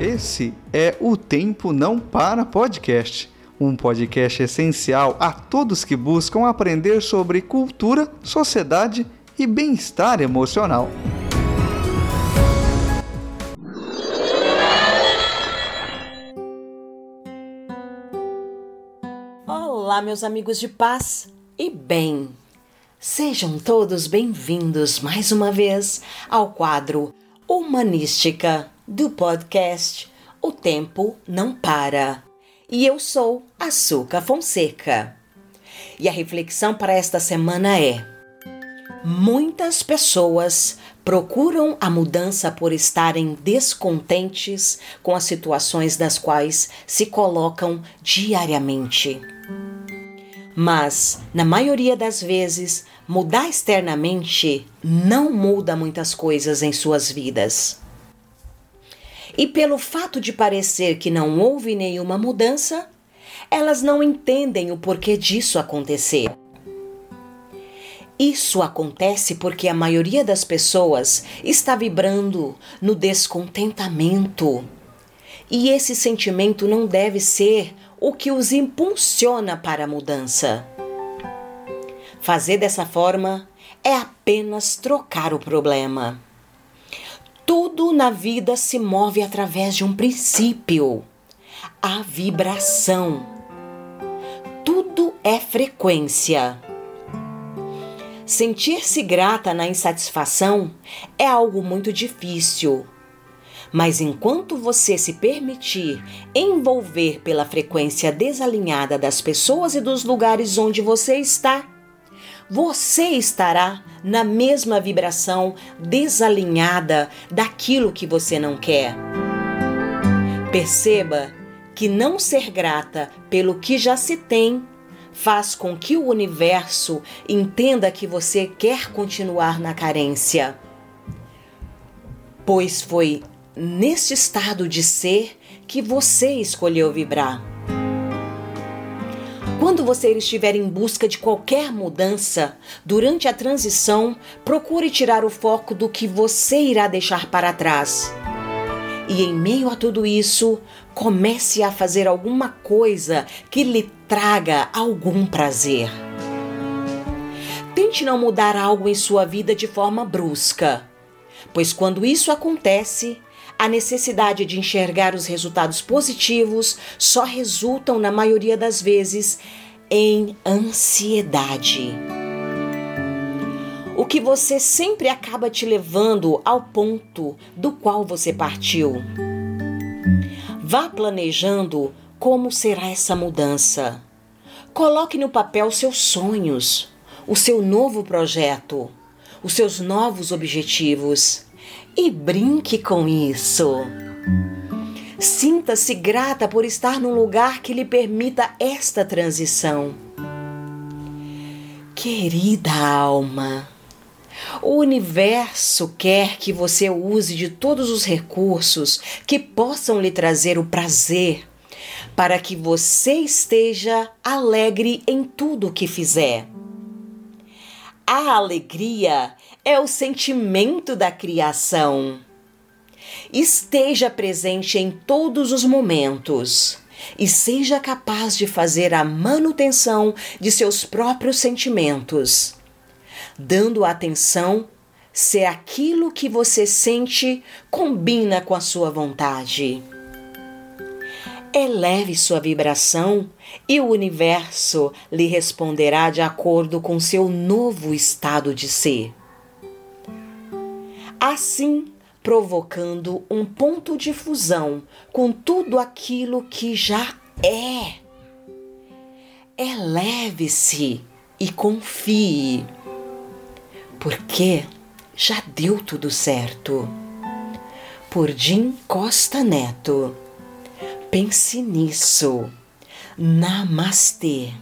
Esse é o Tempo Não Para Podcast, um podcast essencial a todos que buscam aprender sobre cultura, sociedade e bem-estar emocional. Olá, meus amigos de paz e bem. Sejam todos bem-vindos mais uma vez ao quadro Humanística do podcast O Tempo Não Para. E eu sou Açúcar Fonseca. E a reflexão para esta semana é: Muitas pessoas procuram a mudança por estarem descontentes com as situações das quais se colocam diariamente. Mas, na maioria das vezes, mudar externamente não muda muitas coisas em suas vidas. E pelo fato de parecer que não houve nenhuma mudança, elas não entendem o porquê disso acontecer. Isso acontece porque a maioria das pessoas está vibrando no descontentamento. E esse sentimento não deve ser o que os impulsiona para a mudança. Fazer dessa forma é apenas trocar o problema. Tudo na vida se move através de um princípio: a vibração. Tudo é frequência. Sentir-se grata na insatisfação é algo muito difícil. Mas enquanto você se permitir envolver pela frequência desalinhada das pessoas e dos lugares onde você está, você estará na mesma vibração desalinhada daquilo que você não quer. Perceba que não ser grata pelo que já se tem faz com que o universo entenda que você quer continuar na carência. Pois foi neste estado de ser que você escolheu vibrar. Quando você estiver em busca de qualquer mudança, durante a transição, procure tirar o foco do que você irá deixar para trás. E em meio a tudo isso, comece a fazer alguma coisa que lhe traga algum prazer. Tente não mudar algo em sua vida de forma brusca, pois quando isso acontece, a necessidade de enxergar os resultados positivos só resultam, na maioria das vezes, em ansiedade. O que você sempre acaba te levando ao ponto do qual você partiu. Vá planejando como será essa mudança. Coloque no papel seus sonhos, o seu novo projeto, os seus novos objetivos e brinque com isso. Sinta-se grata por estar num lugar que lhe permita esta transição. Querida alma, o universo quer que você use de todos os recursos que possam lhe trazer o prazer, para que você esteja alegre em tudo o que fizer. A alegria é o sentimento da criação. Esteja presente em todos os momentos e seja capaz de fazer a manutenção de seus próprios sentimentos, dando atenção se aquilo que você sente combina com a sua vontade. Eleve sua vibração e o universo lhe responderá de acordo com seu novo estado de ser. Assim, provocando um ponto de fusão com tudo aquilo que já é. Eleve-se e confie, porque já deu tudo certo. Por Jim Costa Neto. Pense nisso. Namastê.